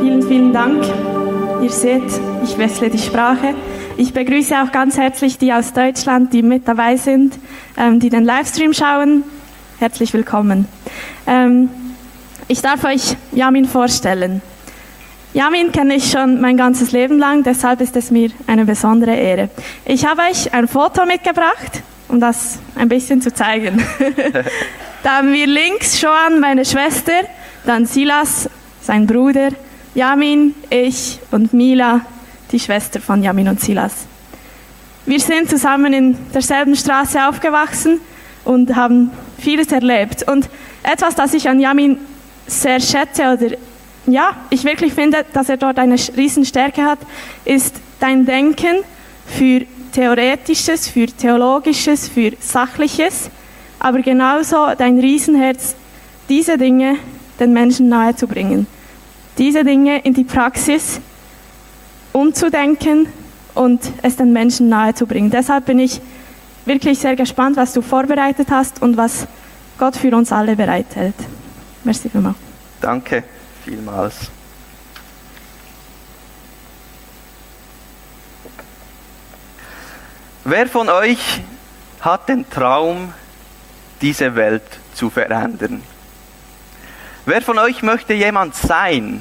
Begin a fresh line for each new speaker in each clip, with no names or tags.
Vielen, vielen Dank. Ihr seht, ich wechsle die Sprache. Ich begrüße auch ganz herzlich die aus Deutschland, die mit dabei sind, ähm, die den Livestream schauen. Herzlich willkommen. Ähm, ich darf euch Yamin vorstellen. Yamin kenne ich schon mein ganzes Leben lang, deshalb ist es mir eine besondere Ehre. Ich habe euch ein Foto mitgebracht, um das ein bisschen zu zeigen. da haben wir links Joan, meine Schwester, dann Silas, sein Bruder, Yamin, ich und Mila, die Schwester von Yamin und Silas. Wir sind zusammen in derselben Straße aufgewachsen und haben vieles erlebt. Und etwas, das ich an Yamin sehr schätze oder ja, ich wirklich finde, dass er dort eine Riesenstärke hat, ist dein Denken für Theoretisches, für Theologisches, für Sachliches, aber genauso dein Riesenherz, diese Dinge den Menschen nahezubringen. Diese Dinge in die Praxis umzudenken und es den Menschen nahezubringen. Deshalb bin ich wirklich sehr gespannt, was du vorbereitet hast und was Gott für uns alle bereithält. Merci vielmals.
Danke vielmals. Wer von euch hat den Traum, diese Welt zu verändern? Wer von euch möchte jemand sein,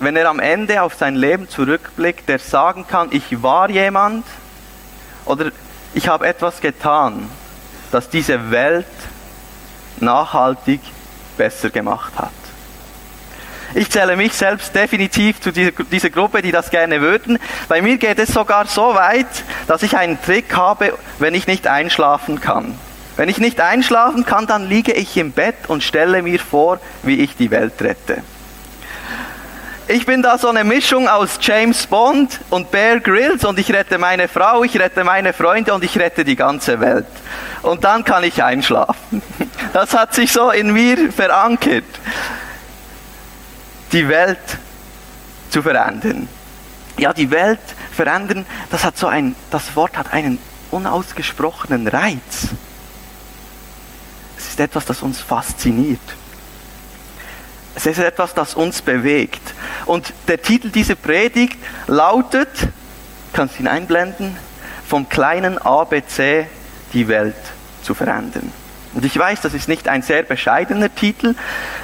wenn er am Ende auf sein Leben zurückblickt, der sagen kann, ich war jemand oder ich habe etwas getan, das diese Welt nachhaltig besser gemacht hat? Ich zähle mich selbst definitiv zu dieser, dieser, Gruppe, die das gerne würden. Bei mir geht es sogar so weit, dass ich einen Trick habe, wenn ich nicht einschlafen kann. Wenn ich nicht einschlafen kann, dann liege ich im Bett und stelle mir vor, wie ich die Welt rette. Ich bin da so eine Mischung aus James Bond und Bear Grylls und ich rette meine Frau, ich rette meine Freunde und ich rette die ganze Welt. Und dann kann ich einschlafen. Das hat sich so in mir verankert die Welt zu verändern. Ja, die Welt verändern, das hat so ein, das Wort hat einen unausgesprochenen Reiz. Ist etwas, das uns fasziniert. Es ist etwas, das uns bewegt. Und der Titel dieser Predigt lautet, kannst ihn einblenden, vom kleinen ABC die Welt zu verändern. Und ich weiß, das ist nicht ein sehr bescheidener Titel,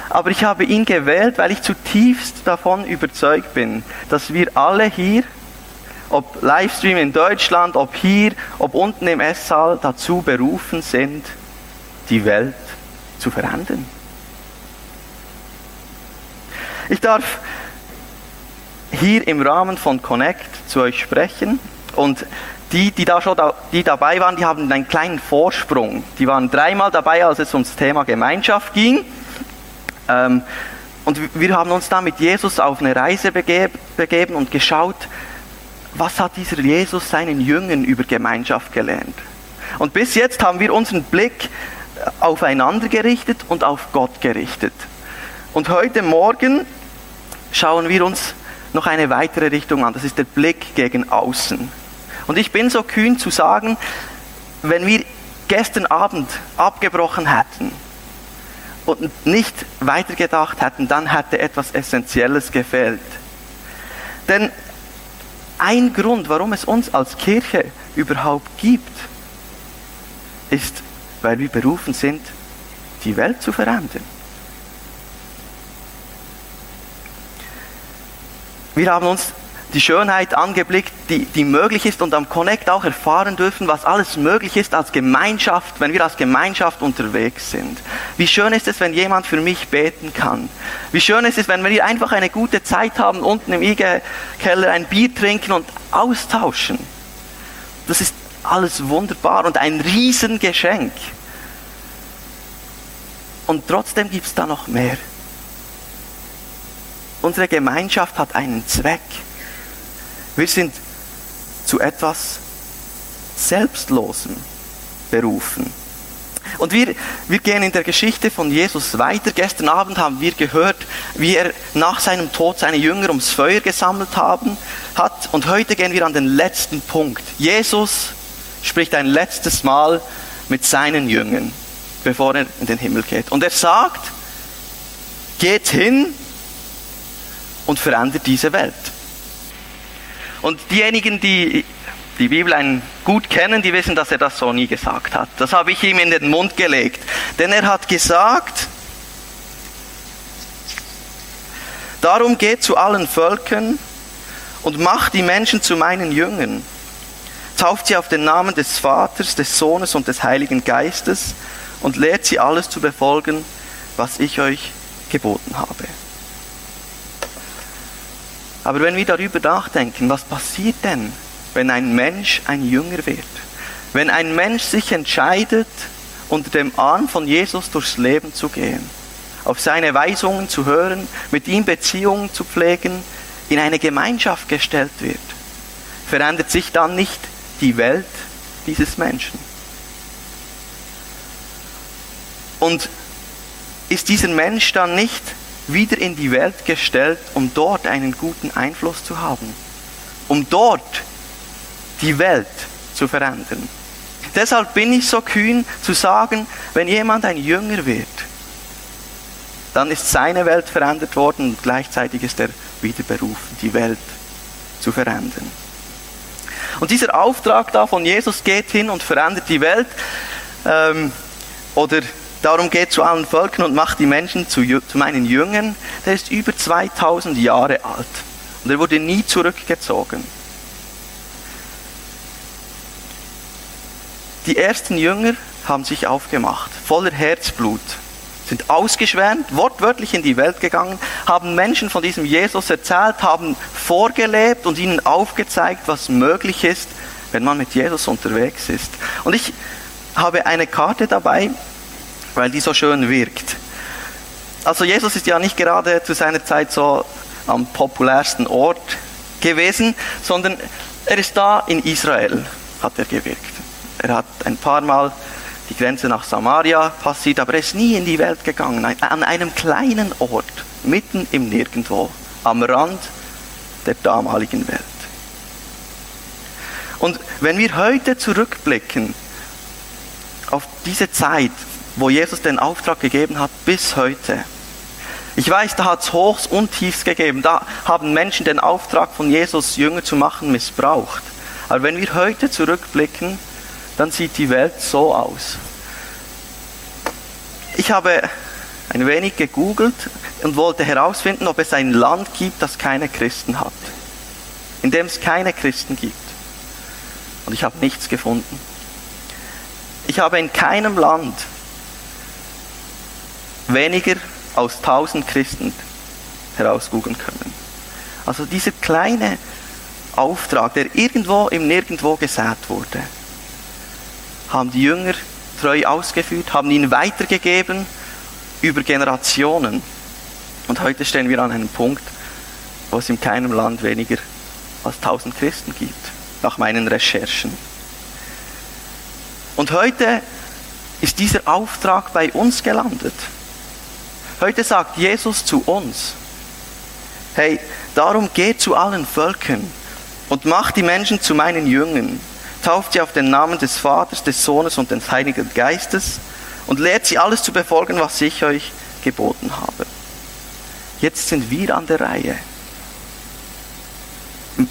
aber ich habe ihn gewählt, weil ich zutiefst davon überzeugt bin, dass wir alle hier, ob Livestream in Deutschland, ob hier, ob unten im Esssaal, dazu berufen sind, die Welt zu verändern. Ich darf hier im Rahmen von Connect zu euch sprechen und die, die da schon da, die dabei waren, die haben einen kleinen Vorsprung. Die waren dreimal dabei, als es ums Thema Gemeinschaft ging. Ähm, und wir haben uns da mit Jesus auf eine Reise begeben und geschaut, was hat dieser Jesus seinen Jüngern über Gemeinschaft gelernt. Und bis jetzt haben wir unseren Blick aufeinander gerichtet und auf Gott gerichtet. Und heute Morgen schauen wir uns noch eine weitere Richtung an. Das ist der Blick gegen außen. Und ich bin so kühn zu sagen, wenn wir gestern Abend abgebrochen hätten und nicht weitergedacht hätten, dann hätte etwas Essentielles gefehlt. Denn ein Grund, warum es uns als Kirche überhaupt gibt, ist, weil wir berufen sind, die Welt zu verändern. Wir haben uns die Schönheit angeblickt, die, die möglich ist und am Connect auch erfahren dürfen, was alles möglich ist als Gemeinschaft, wenn wir als Gemeinschaft unterwegs sind. Wie schön ist es, wenn jemand für mich beten kann. Wie schön ist es, wenn wir einfach eine gute Zeit haben, unten im IG-Keller ein Bier trinken und austauschen. Das ist alles wunderbar und ein Riesengeschenk. Und trotzdem gibt es da noch mehr. Unsere Gemeinschaft hat einen Zweck. Wir sind zu etwas Selbstlosem berufen. Und wir, wir gehen in der Geschichte von Jesus weiter. Gestern Abend haben wir gehört, wie er nach seinem Tod seine Jünger ums Feuer gesammelt haben, hat. Und heute gehen wir an den letzten Punkt. Jesus spricht ein letztes Mal mit seinen Jüngern, bevor er in den Himmel geht. Und er sagt, geht hin und verändert diese Welt. Und diejenigen, die die Bibel einen gut kennen, die wissen, dass er das so nie gesagt hat. Das habe ich ihm in den Mund gelegt. Denn er hat gesagt, darum geht zu allen Völkern und macht die Menschen zu meinen Jüngern. Tauft sie auf den Namen des Vaters, des Sohnes und des Heiligen Geistes und lehrt sie alles zu befolgen, was ich euch geboten habe. Aber wenn wir darüber nachdenken, was passiert denn, wenn ein Mensch ein Jünger wird? Wenn ein Mensch sich entscheidet, unter dem Arm von Jesus durchs Leben zu gehen, auf seine Weisungen zu hören, mit ihm Beziehungen zu pflegen, in eine Gemeinschaft gestellt wird, verändert sich dann nicht die Welt dieses Menschen? Und ist dieser Mensch dann nicht wieder in die Welt gestellt, um dort einen guten Einfluss zu haben, um dort die Welt zu verändern. Deshalb bin ich so kühn zu sagen, wenn jemand ein Jünger wird, dann ist seine Welt verändert worden und gleichzeitig ist er wieder berufen, die Welt zu verändern. Und dieser Auftrag da von Jesus geht hin und verändert die Welt ähm, oder darum geht zu allen Völkern und macht die Menschen zu, zu meinen Jüngern, der ist über 2000 Jahre alt. Und er wurde nie zurückgezogen. Die ersten Jünger haben sich aufgemacht, voller Herzblut, sind ausgeschwärmt, wortwörtlich in die Welt gegangen, haben Menschen von diesem Jesus erzählt, haben vorgelebt und ihnen aufgezeigt, was möglich ist, wenn man mit Jesus unterwegs ist. Und ich habe eine Karte dabei, weil die so schön wirkt. Also Jesus ist ja nicht gerade zu seiner Zeit so am populärsten Ort gewesen, sondern er ist da in Israel, hat er gewirkt. Er hat ein paar Mal die Grenze nach Samaria passiert, aber er ist nie in die Welt gegangen, an einem kleinen Ort, mitten im Nirgendwo, am Rand der damaligen Welt. Und wenn wir heute zurückblicken auf diese Zeit, wo Jesus den Auftrag gegeben hat, bis heute. Ich weiß, da hat es Hochs und Tiefs gegeben. Da haben Menschen den Auftrag von Jesus, Jünger zu machen, missbraucht. Aber wenn wir heute zurückblicken, dann sieht die Welt so aus. Ich habe ein wenig gegoogelt und wollte herausfinden, ob es ein Land gibt, das keine Christen hat. In dem es keine Christen gibt. Und ich habe nichts gefunden. Ich habe in keinem Land weniger aus tausend Christen herausgucken können. Also dieser kleine Auftrag, der irgendwo im Nirgendwo gesät wurde, haben die Jünger treu ausgeführt, haben ihn weitergegeben über Generationen. Und heute stehen wir an einem Punkt, wo es in keinem Land weniger als tausend Christen gibt, nach meinen Recherchen. Und heute ist dieser Auftrag bei uns gelandet. Heute sagt Jesus zu uns, hey, darum geht zu allen Völkern und macht die Menschen zu meinen Jüngern, tauft sie auf den Namen des Vaters, des Sohnes und des Heiligen Geistes und lehrt sie alles zu befolgen, was ich euch geboten habe. Jetzt sind wir an der Reihe.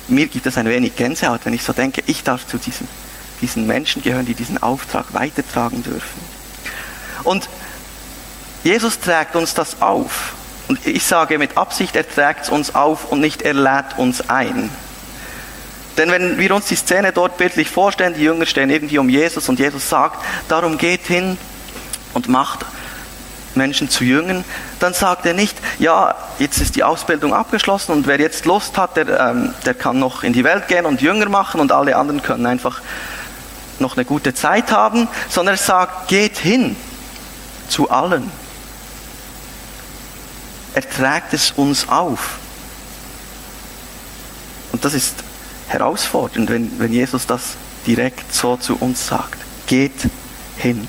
Mir gibt es ein wenig Gänsehaut, wenn ich so denke, ich darf zu diesen, diesen Menschen gehören, die diesen Auftrag weitertragen dürfen. Und Jesus trägt uns das auf. Und ich sage mit Absicht, er trägt es uns auf und nicht er lädt uns ein. Denn wenn wir uns die Szene dort bildlich vorstellen, die Jünger stehen irgendwie um Jesus und Jesus sagt, darum geht hin und macht Menschen zu Jüngern, dann sagt er nicht, ja, jetzt ist die Ausbildung abgeschlossen und wer jetzt Lust hat, der, ähm, der kann noch in die Welt gehen und Jünger machen und alle anderen können einfach noch eine gute Zeit haben, sondern er sagt, geht hin zu allen er trägt es uns auf. Und das ist herausfordernd, wenn, wenn Jesus das direkt so zu uns sagt. Geht hin.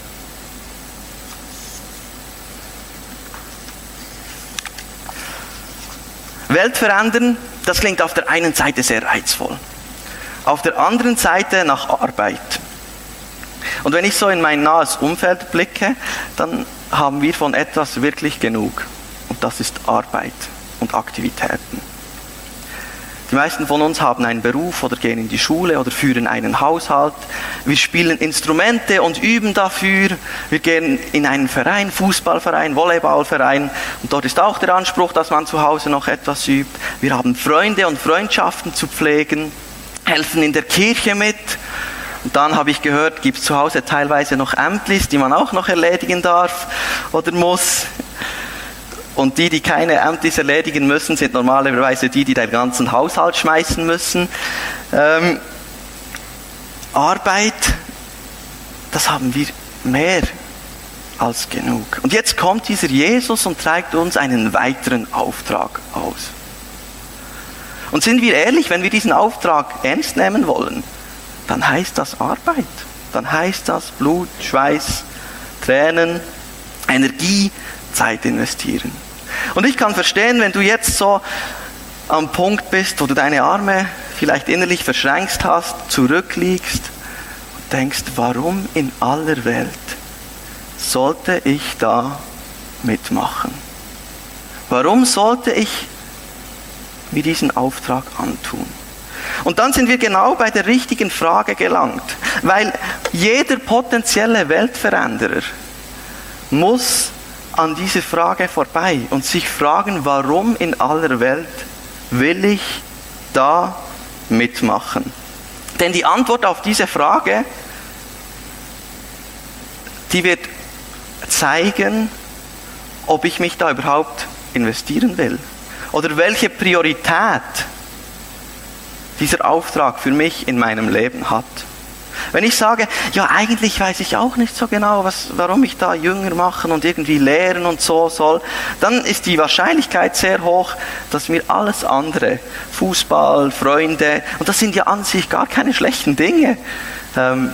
Welt verändern, das klingt auf der einen Seite sehr reizvoll. Auf der anderen Seite nach Arbeit. Und wenn ich so in mein nahes Umfeld blicke, dann haben wir von etwas wirklich genug und das ist Arbeit und Aktivitäten. Die meisten von uns haben einen Beruf oder gehen in die Schule oder führen einen Haushalt. Wir spielen Instrumente und üben dafür. Wir gehen in einen Verein, Fußballverein, Volleyballverein. Und dort ist auch der Anspruch, dass man zu Hause noch etwas übt. Wir haben Freunde und Freundschaften zu pflegen, helfen in der Kirche mit. Und dann habe ich gehört, gibt es zu Hause teilweise noch Ämtlis, die man auch noch erledigen darf oder muss. Und die, die keine Ämter erledigen müssen, sind normalerweise die, die den ganzen Haushalt schmeißen müssen. Ähm, Arbeit, das haben wir mehr als genug. Und jetzt kommt dieser Jesus und trägt uns einen weiteren Auftrag aus. Und sind wir ehrlich, wenn wir diesen Auftrag ernst nehmen wollen, dann heißt das Arbeit. Dann heißt das Blut, Schweiß, Tränen, Energie, Zeit investieren. Und ich kann verstehen, wenn du jetzt so am Punkt bist, wo du deine Arme vielleicht innerlich verschränkst hast, zurückliegst und denkst, warum in aller Welt sollte ich da mitmachen? Warum sollte ich mir diesen Auftrag antun? Und dann sind wir genau bei der richtigen Frage gelangt, weil jeder potenzielle Weltveränderer muss an diese Frage vorbei und sich fragen, warum in aller Welt will ich da mitmachen? Denn die Antwort auf diese Frage, die wird zeigen, ob ich mich da überhaupt investieren will oder welche Priorität dieser Auftrag für mich in meinem Leben hat. Wenn ich sage, ja, eigentlich weiß ich auch nicht so genau, was, warum ich da Jünger machen und irgendwie lehren und so soll, dann ist die Wahrscheinlichkeit sehr hoch, dass mir alles andere, Fußball, Freunde, und das sind ja an sich gar keine schlechten Dinge, ähm,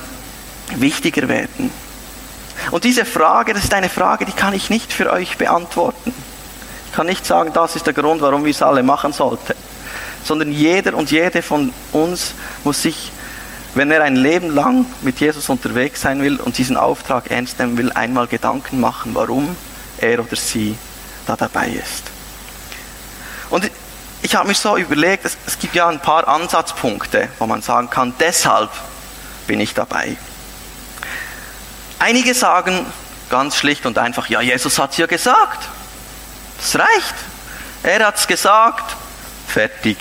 wichtiger werden. Und diese Frage, das ist eine Frage, die kann ich nicht für euch beantworten. Ich kann nicht sagen, das ist der Grund, warum wir es alle machen sollten. Sondern jeder und jede von uns muss sich wenn er ein Leben lang mit Jesus unterwegs sein will und diesen Auftrag ernst nehmen will, einmal Gedanken machen, warum er oder sie da dabei ist. Und ich habe mir so überlegt, es, es gibt ja ein paar Ansatzpunkte, wo man sagen kann, deshalb bin ich dabei. Einige sagen ganz schlicht und einfach, ja, Jesus hat es ja gesagt. Das reicht. Er hat es gesagt. Fertig.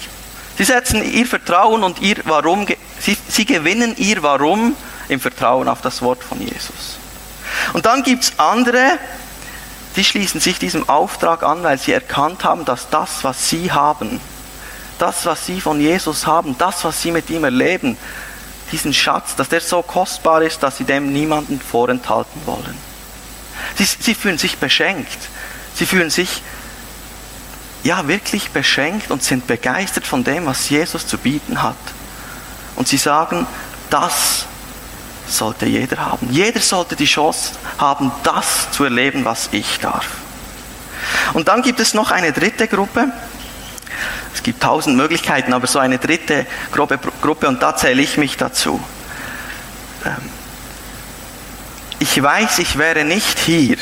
Sie setzen ihr Vertrauen und ihr Warum Sie, sie gewinnen ihr Warum im Vertrauen auf das Wort von Jesus. Und dann gibt es andere, die schließen sich diesem Auftrag an, weil sie erkannt haben, dass das, was sie haben, das, was sie von Jesus haben, das, was sie mit ihm erleben, diesen Schatz, dass der so kostbar ist, dass sie dem niemanden vorenthalten wollen. Sie, sie fühlen sich beschenkt. Sie fühlen sich ja wirklich beschenkt und sind begeistert von dem, was Jesus zu bieten hat. Und sie sagen, das sollte jeder haben. Jeder sollte die Chance haben, das zu erleben, was ich darf. Und dann gibt es noch eine dritte Gruppe. Es gibt tausend Möglichkeiten, aber so eine dritte Gruppe, Gruppe und da zähle ich mich dazu. Ähm, ich weiß, ich wäre nicht hier,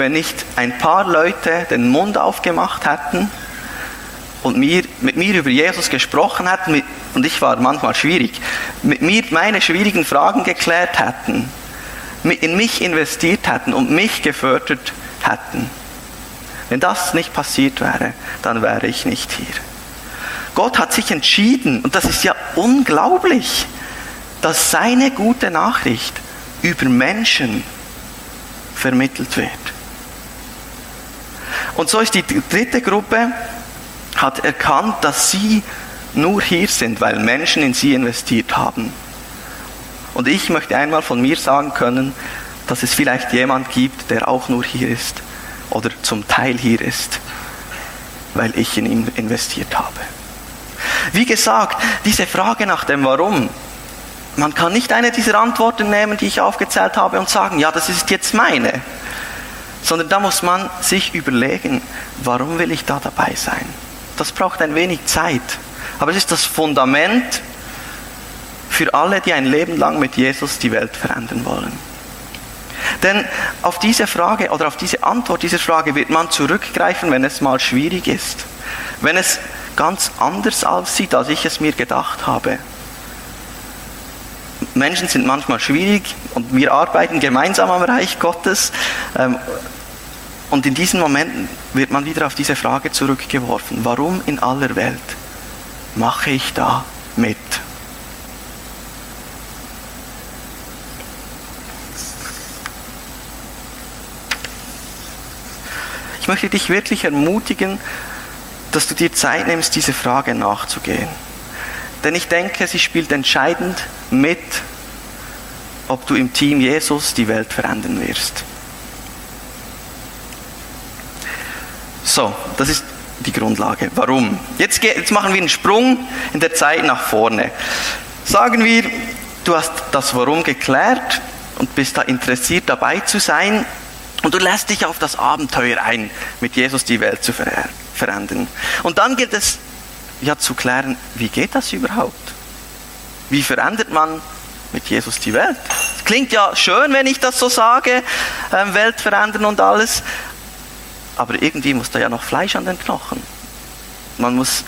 wenn nicht ein paar Leute den Mund aufgemacht hätten und mir, mit mir über Jesus gesprochen hätten, und ich war manchmal schwierig, mit mir meine schwierigen Fragen geklärt hätten, in mich investiert hätten und mich gefördert hätten. Wenn das nicht passiert wäre, dann wäre ich nicht hier. Gott hat sich entschieden, und das ist ja unglaublich, dass seine gute Nachricht über Menschen vermittelt wird. Und so ist die dritte Gruppe, hat erkannt, dass sie nur hier sind, weil Menschen in sie investiert haben. Und ich möchte einmal von mir sagen können, dass es vielleicht jemand gibt, der auch nur hier ist oder zum Teil hier ist, weil ich in ihn investiert habe. Wie gesagt, diese Frage nach dem Warum, man kann nicht eine dieser Antworten nehmen, die ich aufgezählt habe, und sagen, ja, das ist jetzt meine, sondern da muss man sich überlegen, warum will ich da dabei sein? Das braucht ein wenig Zeit. Aber es ist das Fundament für alle, die ein Leben lang mit Jesus die Welt verändern wollen. Denn auf diese Frage oder auf diese Antwort dieser Frage wird man zurückgreifen, wenn es mal schwierig ist. Wenn es ganz anders aussieht, als ich es mir gedacht habe. Menschen sind manchmal schwierig und wir arbeiten gemeinsam am Reich Gottes. Ähm, und in diesen Momenten wird man wieder auf diese Frage zurückgeworfen, warum in aller Welt mache ich da mit? Ich möchte dich wirklich ermutigen, dass du dir Zeit nimmst, diese Frage nachzugehen. Denn ich denke, sie spielt entscheidend mit, ob du im Team Jesus die Welt verändern wirst. So, das ist die Grundlage. Warum? Jetzt, jetzt machen wir einen Sprung in der Zeit nach vorne. Sagen wir, du hast das Warum geklärt und bist da interessiert dabei zu sein und du lässt dich auf das Abenteuer ein, mit Jesus die Welt zu verändern. Und dann gilt es ja zu klären, wie geht das überhaupt? Wie verändert man mit Jesus die Welt? Das klingt ja schön, wenn ich das so sage, ähm, Welt verändern und alles, aber irgendwie muss da ja noch Fleisch an den Knochen. Man muss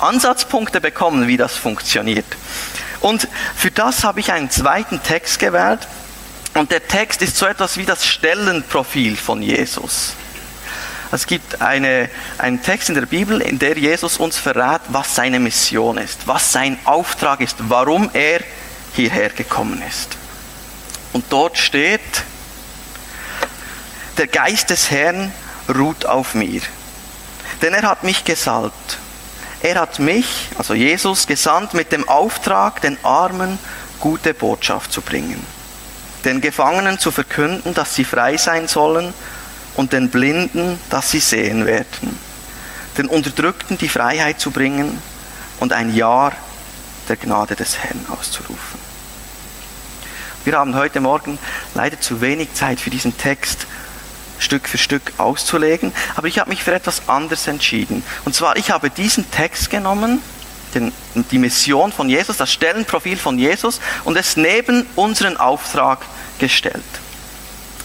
Ansatzpunkte bekommen, wie das funktioniert. Und für das habe ich einen zweiten Text gewählt. Und der Text ist so etwas wie das Stellenprofil von Jesus. Es gibt eine, einen Text in der Bibel, in der Jesus uns verrät, was seine Mission ist, was sein Auftrag ist, warum er hierher gekommen ist. Und dort steht, der Geist des Herrn ruht auf mir, denn er hat mich gesalbt. Er hat mich, also Jesus, gesandt mit dem Auftrag, den Armen gute Botschaft zu bringen, den Gefangenen zu verkünden, dass sie frei sein sollen und den Blinden, dass sie sehen werden, den Unterdrückten die Freiheit zu bringen und ein Jahr der Gnade des Herrn auszurufen. Wir haben heute Morgen leider zu wenig Zeit für diesen Text Stück für Stück auszulegen, aber ich habe mich für etwas anderes entschieden. Und zwar, ich habe diesen Text genommen, den, die Mission von Jesus, das Stellenprofil von Jesus und es neben unseren Auftrag gestellt.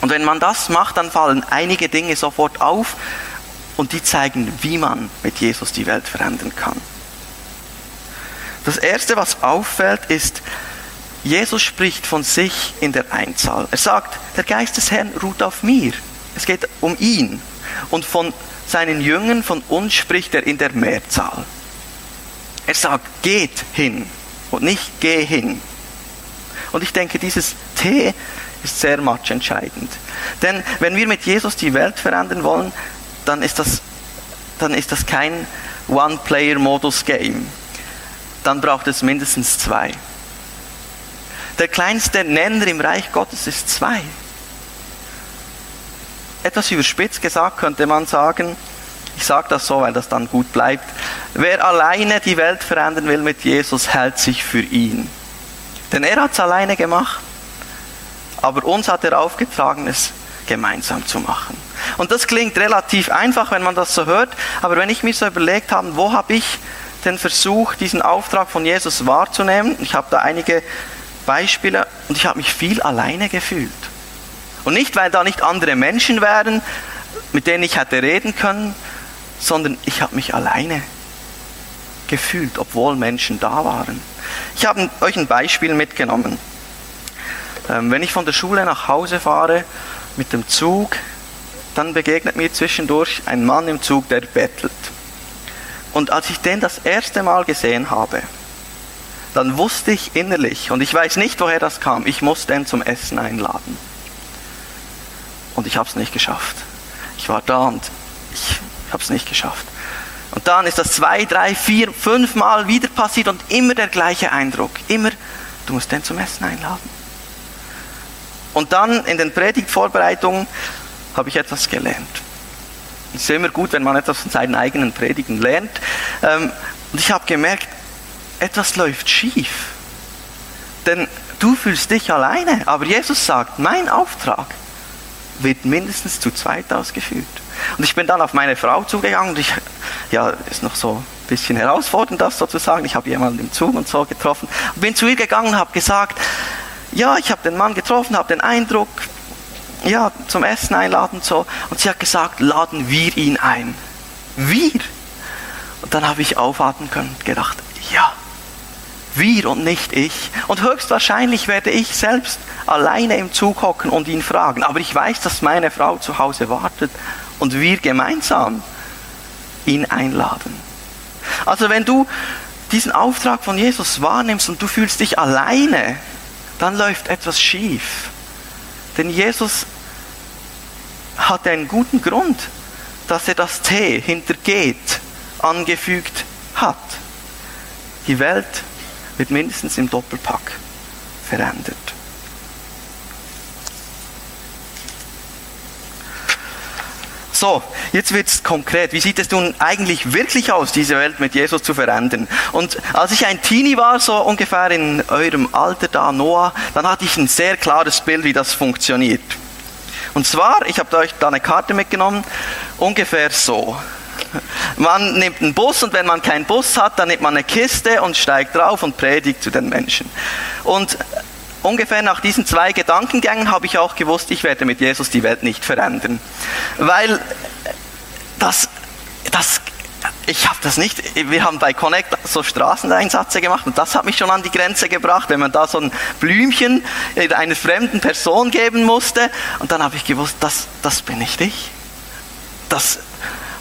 Und wenn man das macht, dann fallen einige Dinge sofort auf und die zeigen, wie man mit Jesus die Welt verändern kann. Das Erste, was auffällt, ist, Jesus spricht von sich in der Einzahl. Er sagt, der Geist des Herrn ruht auf mir. Es geht um ihn. Und von seinen Jüngern, von uns spricht er in der Mehrzahl. Er sagt, geht hin und nicht geh hin. Und ich denke, dieses T ist sehr much entscheidend. Denn wenn wir mit Jesus die Welt verändern wollen, dann ist das, dann ist das kein One-Player-Modus-Game. Dann braucht es mindestens zwei. Der kleinste Nenner im Reich Gottes ist zwei. Etwas überspitzt gesagt könnte man sagen, ich sage das so, weil das dann gut bleibt, wer alleine die Welt verändern will mit Jesus, hält sich für ihn. Denn er hat es alleine gemacht. Aber uns hat er aufgetragen, es gemeinsam zu machen. Und das klingt relativ einfach, wenn man das so hört, aber wenn ich mir so überlegt habe, wo habe ich den Versuch, diesen Auftrag von Jesus wahrzunehmen, ich habe da einige Beispiele und ich habe mich viel alleine gefühlt. Und nicht, weil da nicht andere Menschen wären, mit denen ich hätte reden können, sondern ich habe mich alleine gefühlt, obwohl Menschen da waren. Ich habe euch ein Beispiel mitgenommen. Ähm, wenn ich von der Schule nach Hause fahre mit dem Zug, dann begegnet mir zwischendurch ein Mann im Zug, der bettelt. Und als ich den das erste Mal gesehen habe, dann wusste ich innerlich, und ich weiß nicht, woher das kam, ich muss den zum Essen einladen. Und ich habe es nicht geschafft. Ich war da und ich habe es nicht geschafft. Und dann ist das zwei, drei, vier, fünf Mal wieder passiert und immer der gleiche Eindruck. Immer, du musst den zum Essen einladen. Und dann in den Predigtvorbereitungen habe ich etwas gelernt. Es ist immer gut, wenn man etwas von seinen eigenen Predigen lernt. Ähm, und ich habe gemerkt, etwas läuft schief. Denn du fühlst dich alleine, aber Jesus sagt, mein Auftrag wird mindestens zu zweit ausgeführt. Und ich bin dann auf meine Frau zugegangen und ich, ja, ist noch so ein bisschen herausfordernd, das sozusagen. Ich habe jemanden im Zug und so getroffen bin zu ihr gegangen und habe gesagt, ja, ich habe den Mann getroffen, habe den Eindruck, ja, zum Essen einladen und so. Und sie hat gesagt, laden wir ihn ein. Wir. Und dann habe ich aufatmen können und gedacht, ja, wir und nicht ich. Und höchstwahrscheinlich werde ich selbst alleine im Zug hocken und ihn fragen. Aber ich weiß, dass meine Frau zu Hause wartet und wir gemeinsam ihn einladen. Also wenn du diesen Auftrag von Jesus wahrnimmst und du fühlst dich alleine, dann läuft etwas schief. Denn Jesus hat einen guten Grund, dass er das T hinter geht angefügt hat. Die Welt wird mindestens im Doppelpack verändert. So, jetzt wird es konkret. Wie sieht es nun eigentlich wirklich aus, diese Welt mit Jesus zu verändern? Und als ich ein Teenie war, so ungefähr in eurem Alter da, Noah, dann hatte ich ein sehr klares Bild, wie das funktioniert. Und zwar, ich habe euch da eine Karte mitgenommen, ungefähr so. Man nimmt einen Bus und wenn man keinen Bus hat, dann nimmt man eine Kiste und steigt drauf und predigt zu den Menschen. Und ungefähr nach diesen zwei Gedankengängen habe ich auch gewusst, ich werde mit Jesus die Welt nicht verändern. Weil das, das ich habe das nicht, wir haben bei Connect so Straßeneinsätze gemacht und das hat mich schon an die Grenze gebracht, wenn man da so ein Blümchen einer fremden Person geben musste und dann habe ich gewusst, das, das bin nicht ich. Das,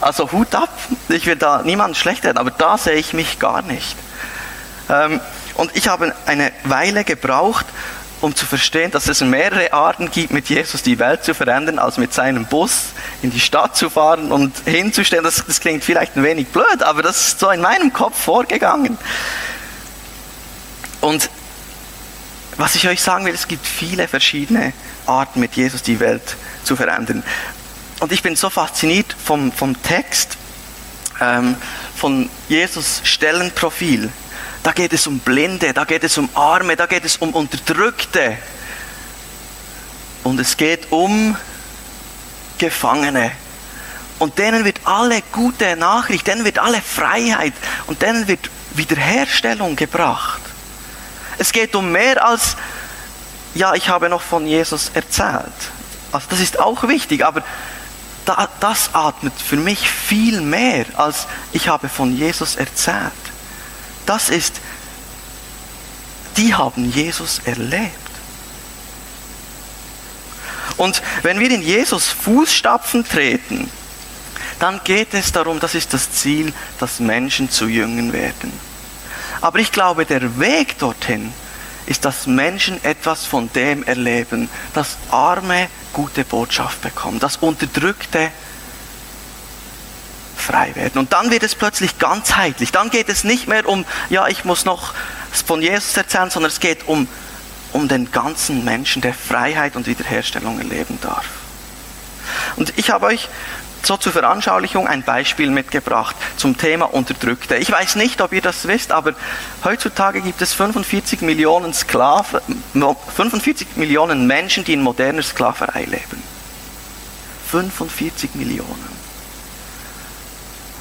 also Hut ab, ich will da niemanden schlecht reden, aber da sehe ich mich gar nicht. Ähm, und ich habe eine Weile gebraucht, um zu verstehen, dass es mehrere Arten gibt, mit Jesus die Welt zu verändern, als mit seinem Bus in die Stadt zu fahren und hinzustellen. Das, das klingt vielleicht ein wenig blöd, aber das ist so in meinem Kopf vorgegangen. Und was ich euch sagen will, es gibt viele verschiedene Arten, mit Jesus die Welt zu verändern. Und ich bin so fasziniert vom, vom Text, ähm, von Jesus Stellenprofil. Da geht es um Blinde, da geht es um Arme, da geht es um Unterdrückte. Und es geht um Gefangene. Und denen wird alle gute Nachricht, denen wird alle Freiheit und denen wird Wiederherstellung gebracht. Es geht um mehr als, ja, ich habe noch von Jesus erzählt. Also das ist auch wichtig, aber das atmet für mich viel mehr als ich habe von Jesus erzählt das ist, die haben Jesus erlebt. Und wenn wir in Jesus Fußstapfen treten, dann geht es darum, das ist das Ziel, dass Menschen zu Jüngern werden. Aber ich glaube, der Weg dorthin ist, dass Menschen etwas von dem erleben, dass Arme gute Botschaft bekommen, dass Unterdrückte frei werden. Und dann wird es plötzlich ganzheitlich. Dann geht es nicht mehr um, ja, ich muss noch von Jesus erzählen, sondern es geht um, um den ganzen Menschen, der Freiheit und Wiederherstellung erleben darf. Und ich habe euch so zur Veranschaulichung ein Beispiel mitgebracht zum Thema Unterdrückte. Ich weiß nicht, ob ihr das wisst, aber heutzutage gibt es 45 Millionen Sklaven, 45 Millionen Menschen, die in moderner Sklaverei leben. 45 Millionen.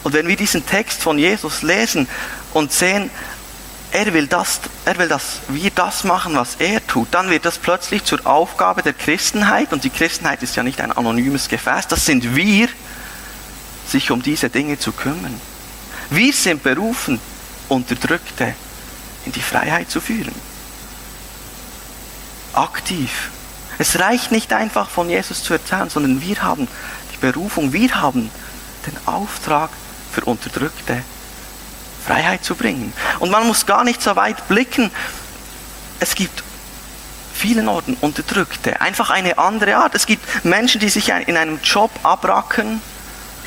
Und wenn wir diesen Text von Jesus lesen und sehen, er will, das, er will, dass wir das machen, was er tut, dann wird das plötzlich zur Aufgabe der Christenheit, und die Christenheit ist ja nicht ein anonymes Gefäß, das sind wir, sich um diese Dinge zu kümmern. Wir sind berufen, Unterdrückte in die Freiheit zu führen. Aktiv. Es reicht nicht einfach von Jesus zu erzählen, sondern wir haben die Berufung, wir haben den Auftrag, für Unterdrückte Freiheit zu bringen. Und man muss gar nicht so weit blicken. Es gibt vielen Orten Unterdrückte. Einfach eine andere Art. Es gibt Menschen, die sich in einem Job abracken,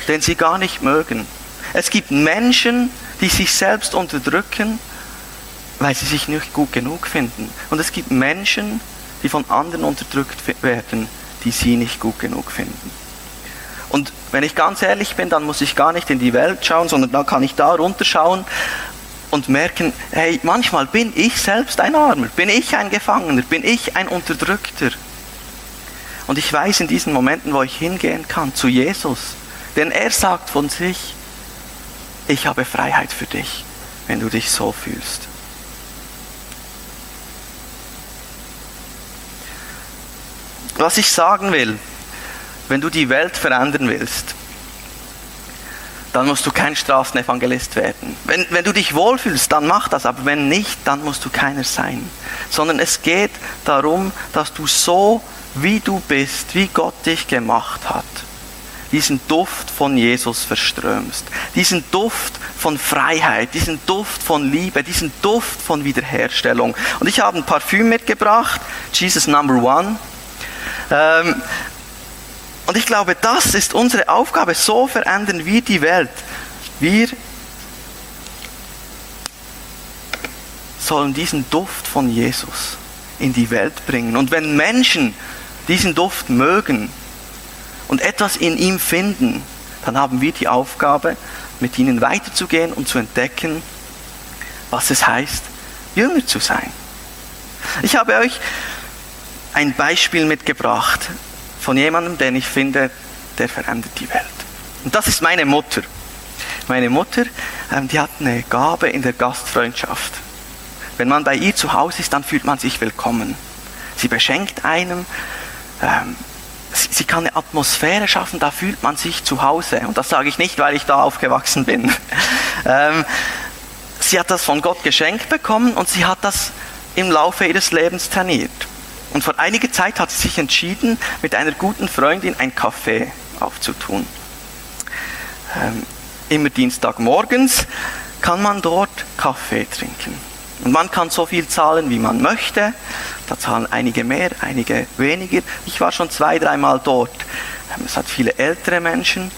den sie gar nicht mögen. Es gibt Menschen, die sich selbst unterdrücken, weil sie sich nicht gut genug finden. Und es gibt Menschen, die von anderen unterdrückt werden, die sie nicht gut genug finden. Und wenn ich ganz ehrlich bin, dann muss ich gar nicht in die Welt schauen, sondern dann kann ich da runterschauen und merken, hey, manchmal bin ich selbst ein Armer, bin ich ein Gefangener, bin ich ein Unterdrückter. Und ich weiß in diesen Momenten, wo ich hingehen kann, zu Jesus, denn er sagt von sich, ich habe Freiheit für dich, wenn du dich so fühlst. Was ich sagen will, wenn du die Welt verändern willst, dann musst du kein Straßenevangelist werden. Wenn, wenn du dich wohlfühlst, dann mach das, aber wenn nicht, dann musst du keiner sein. Sondern es geht darum, dass du so, wie du bist, wie Gott dich gemacht hat, diesen Duft von Jesus verströmst. Diesen Duft von Freiheit, diesen Duft von Liebe, diesen Duft von Wiederherstellung. Und ich habe ein Parfüm mitgebracht, Jesus Number One. Ähm, und ich glaube, das ist unsere Aufgabe. So verändern wir die Welt. Wir sollen diesen Duft von Jesus in die Welt bringen. Und wenn Menschen diesen Duft mögen und etwas in ihm finden, dann haben wir die Aufgabe, mit ihnen weiterzugehen und zu entdecken, was es heißt, Jünger zu sein. Ich habe euch ein Beispiel mitgebracht von jemandem, den ich finde, der verändert die Welt. Und das ist meine Mutter. Meine Mutter, ähm, die hat eine Gabe in der Gastfreundschaft. Wenn man bei ihr zu Hause ist, dann fühlt man sich willkommen. Sie beschenkt einem, ähm, sie, kann eine Atmosphäre schaffen, da fühlt man sich zu Hause. Und das sage ich nicht, weil ich da aufgewachsen bin. ähm, sie hat das von Gott geschenkt bekommen und sie hat das im Laufe ihres Lebens trainiert. Und vor einiger Zeit hat sie sich entschieden, mit einer guten Freundin ein Café aufzutun. Ähm, immer Dienstagmorgens kann man dort Kaffee trinken. Und man kann so viel zahlen, wie man möchte. Da zahlen einige mehr, einige weniger. Ich war schon zwei, dreimal dort. Es hat viele ältere Menschen.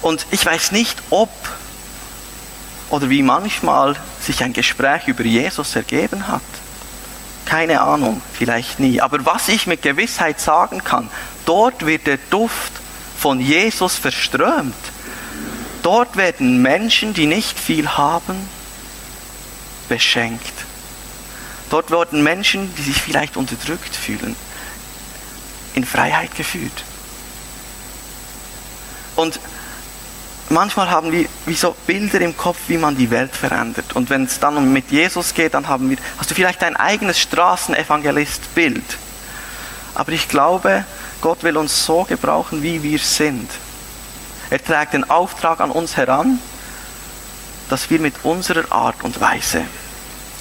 Und ich weiß nicht, ob oder wie manchmal sich ein Gespräch über Jesus ergeben hat. Keine Ahnung, vielleicht nie. Aber was ich mit Gewissheit sagen kann, dort wird der Duft von Jesus verströmt. Dort werden Menschen, die nicht viel haben, beschenkt. Dort werden Menschen, die sich vielleicht unterdrückt fühlen, in Freiheit geführt. Und manchmal haben wir wie so Bilder im Kopf, wie man die Welt verändert. Und wenn es dann um mit Jesus geht, dann haben wir, hast du vielleicht dein eigenes Straßenevangelist-Bild. Aber ich glaube, Gott will uns so gebrauchen, wie wir sind. Er trägt den Auftrag an uns heran, dass wir mit unserer Art und Weise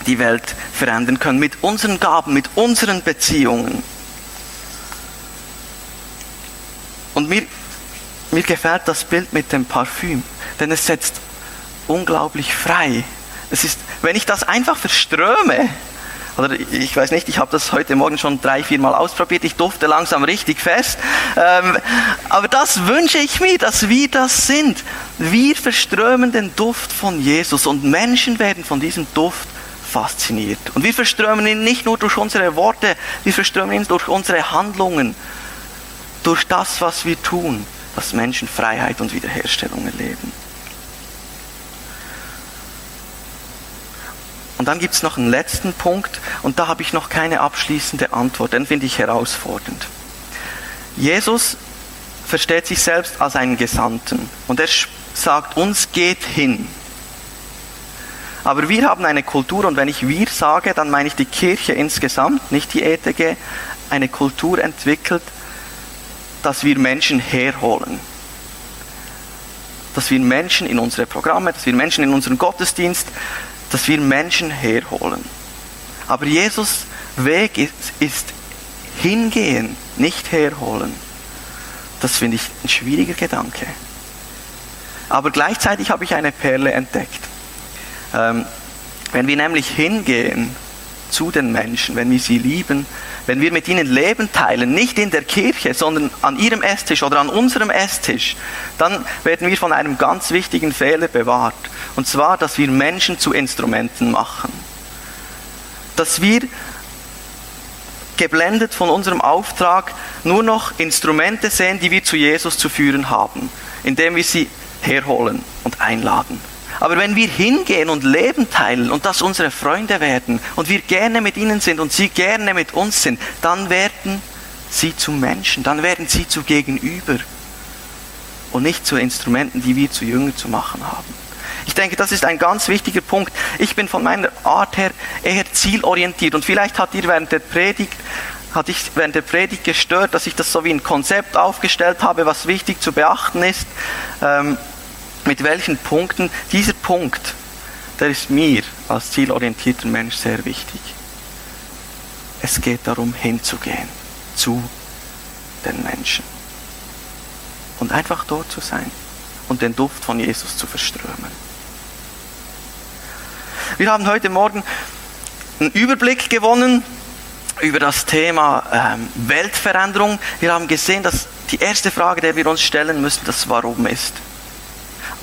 die Welt verändern können, mit unseren Gaben, mit unseren Beziehungen. Und mir mir gefällt das Bild mit dem Parfüm, denn es setzt unglaublich frei. Es ist, wenn ich das einfach verströme, oder ich weiß nicht, ich habe das heute Morgen schon drei, vier Mal ausprobiert, ich durfte langsam richtig fest. Ähm, aber das wünsche ich mir, dass wir das sind. Wir verströmen den Duft von Jesus und Menschen werden von diesem Duft fasziniert. Und wir verströmen ihn nicht nur durch unsere Worte, wir verströmen ihn durch unsere Handlungen, durch das, was wir tun dass Menschen Freiheit und Wiederherstellung erleben. Und dann gibt es noch einen letzten Punkt und da habe ich noch keine abschließende Antwort, den finde ich herausfordernd. Jesus versteht sich selbst als einen Gesandten und er sagt, uns geht hin. Aber wir haben eine Kultur und wenn ich wir sage, dann meine ich die Kirche insgesamt, nicht die ETG, eine Kultur entwickelt, dass wir Menschen herholen. Dass wir Menschen in unsere Programme, dass wir Menschen in unseren Gottesdienst, dass wir Menschen herholen. Aber Jesus Weg ist, ist hingehen, nicht herholen. Das finde ich ein schwieriger Gedanke. Aber gleichzeitig habe ich eine Perle entdeckt. Ähm, wenn wir nämlich hingehen zu den Menschen, wenn wir sie lieben, wenn wir mit ihnen Leben teilen, nicht in der Kirche, sondern an ihrem Esstisch oder an unserem Esstisch, dann werden wir von einem ganz wichtigen Fehler bewahrt. Und zwar, dass wir Menschen zu Instrumenten machen. Dass wir geblendet von unserem Auftrag nur noch Instrumente sehen, die wir zu Jesus zu führen haben, indem wir sie herholen und einladen. Aber wenn wir hingehen und Leben teilen und das unsere Freunde werden und wir gerne mit ihnen sind und sie gerne mit uns sind, dann werden sie zu Menschen, dann werden sie zu Gegenüber und nicht zu Instrumenten, die wir zu Jüngern zu machen haben. Ich denke, das ist ein ganz wichtiger Punkt. Ich bin von meiner Art her eher zielorientiert und vielleicht hat ihr während der Predigt hat ich während der Predigt gestört, dass ich das so wie ein Konzept aufgestellt habe, was wichtig zu beachten ist. Ähm, mit welchen Punkten, dieser Punkt, der ist mir als zielorientierter Mensch sehr wichtig. Es geht darum, hinzugehen zu den Menschen und einfach dort zu sein und den Duft von Jesus zu verströmen. Wir haben heute Morgen einen Überblick gewonnen über das Thema ähm, Weltveränderung. Wir haben gesehen, dass die erste Frage, der wir uns stellen müssen, das Warum ist.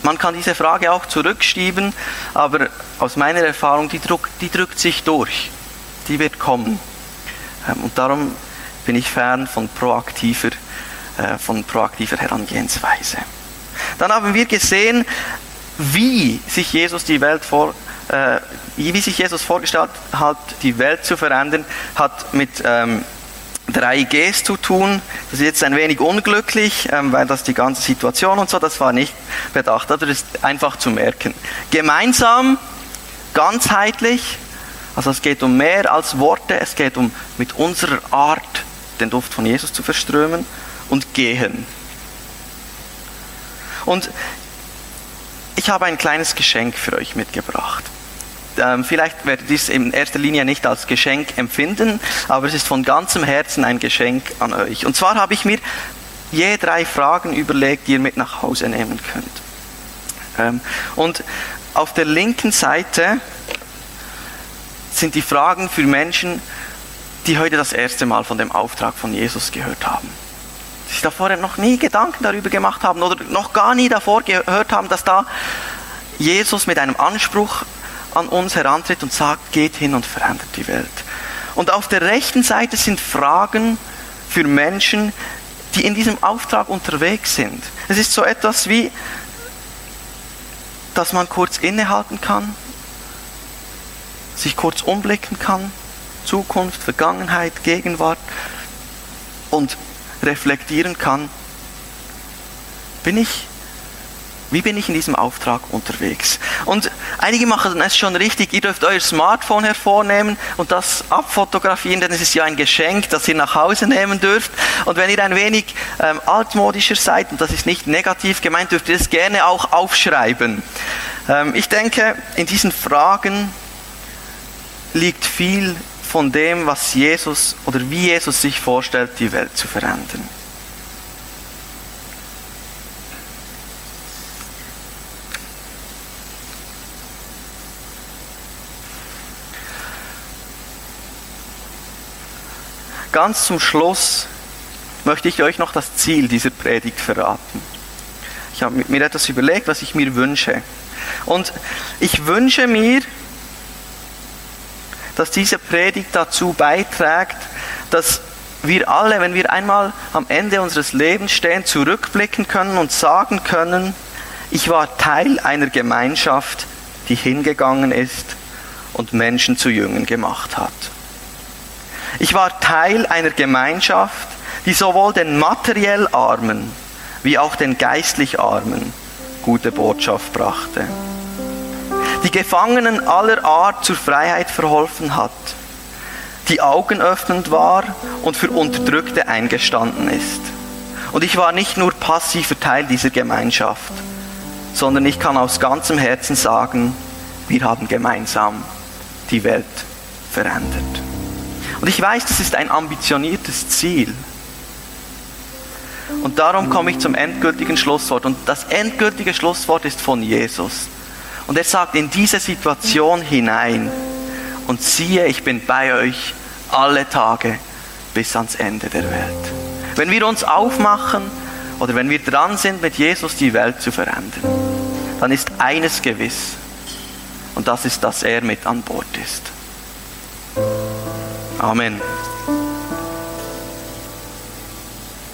Man kann diese Frage auch zurückschieben, aber aus meiner Erfahrung, die, druck, die drückt sich durch. Die wird kommen. Ähm, und darum bin ich fern von proaktiver, äh, von proaktiver Herangehensweise. Dann haben wir gesehen, wie sich Jesus die Welt vor, äh, wie sich Jesus vorgestellt hat, die Welt zu verändern, hat mit ähm, drei Gs zu tun. Das ist jetzt ein wenig unglücklich, ähm, weil das die ganze Situation und so, das war nicht bedacht. Das ist einfach zu merken. Gemeinsam, ganzheitlich, also es geht um mehr als Worte, es geht um mit unserer Art den Duft von Jesus zu verströmen und gehen. Und ich habe ein kleines Geschenk für euch mitgebracht. Ähm, vielleicht werdet ihr es in erster Linie nicht als Geschenk empfinden, aber es ist von ganzem Herzen ein Geschenk an euch. Und zwar habe ich mir je drei Fragen überlegt, die ihr mit nach Hause nehmen könnt. Ähm, und auf der linken Seite sind die Fragen für Menschen, die heute das erste Mal von dem Auftrag von Jesus gehört haben. Die sich davor noch nie Gedanken darüber gemacht haben oder noch gar nie davor gehört haben, dass da Jesus mit einem Anspruch an uns herantritt und sagt, geht hin und verändert die Welt. Und auf der rechten Seite sind Fragen für Menschen, die in diesem Auftrag unterwegs sind. Es ist so etwas wie, dass man kurz innehalten kann, sich kurz umblicken kann, Zukunft, Vergangenheit, Gegenwart und reflektieren kann, bin ich wie bin ich in diesem Auftrag unterwegs? Und einige machen es schon richtig. Ihr dürft euer Smartphone hervornehmen und das abfotografieren, denn es ist ja ein Geschenk, das ihr nach Hause nehmen dürft. Und wenn ihr ein wenig ähm, altmodischer seid, und das ist nicht negativ gemeint, dürft ihr es gerne auch aufschreiben. Ähm, ich denke, in diesen Fragen liegt viel von dem, was Jesus oder wie Jesus sich vorstellt, die Welt zu verändern. Ganz zum Schluss möchte ich euch noch das Ziel dieser Predigt verraten. Ich habe mir etwas überlegt, was ich mir wünsche. Und ich wünsche mir, dass diese Predigt dazu beiträgt, dass wir alle, wenn wir einmal am Ende unseres Lebens stehen, zurückblicken können und sagen können, ich war Teil einer Gemeinschaft, die hingegangen ist und Menschen zu Jüngern gemacht hat. Ich war Teil einer Gemeinschaft, die sowohl den materiell Armen wie auch den geistlich Armen gute Botschaft brachte. Die Gefangenen aller Art zur Freiheit verholfen hat, die Augen öffnend war und für Unterdrückte eingestanden ist. Und ich war nicht nur passiver Teil dieser Gemeinschaft, sondern ich kann aus ganzem Herzen sagen, wir haben gemeinsam die Welt verändert. Und ich weiß, das ist ein ambitioniertes Ziel. Und darum komme ich zum endgültigen Schlusswort. Und das endgültige Schlusswort ist von Jesus. Und er sagt in diese Situation hinein, und siehe, ich bin bei euch alle Tage bis ans Ende der Welt. Wenn wir uns aufmachen oder wenn wir dran sind, mit Jesus die Welt zu verändern, dann ist eines gewiss. Und das ist, dass er mit an Bord ist. Amen.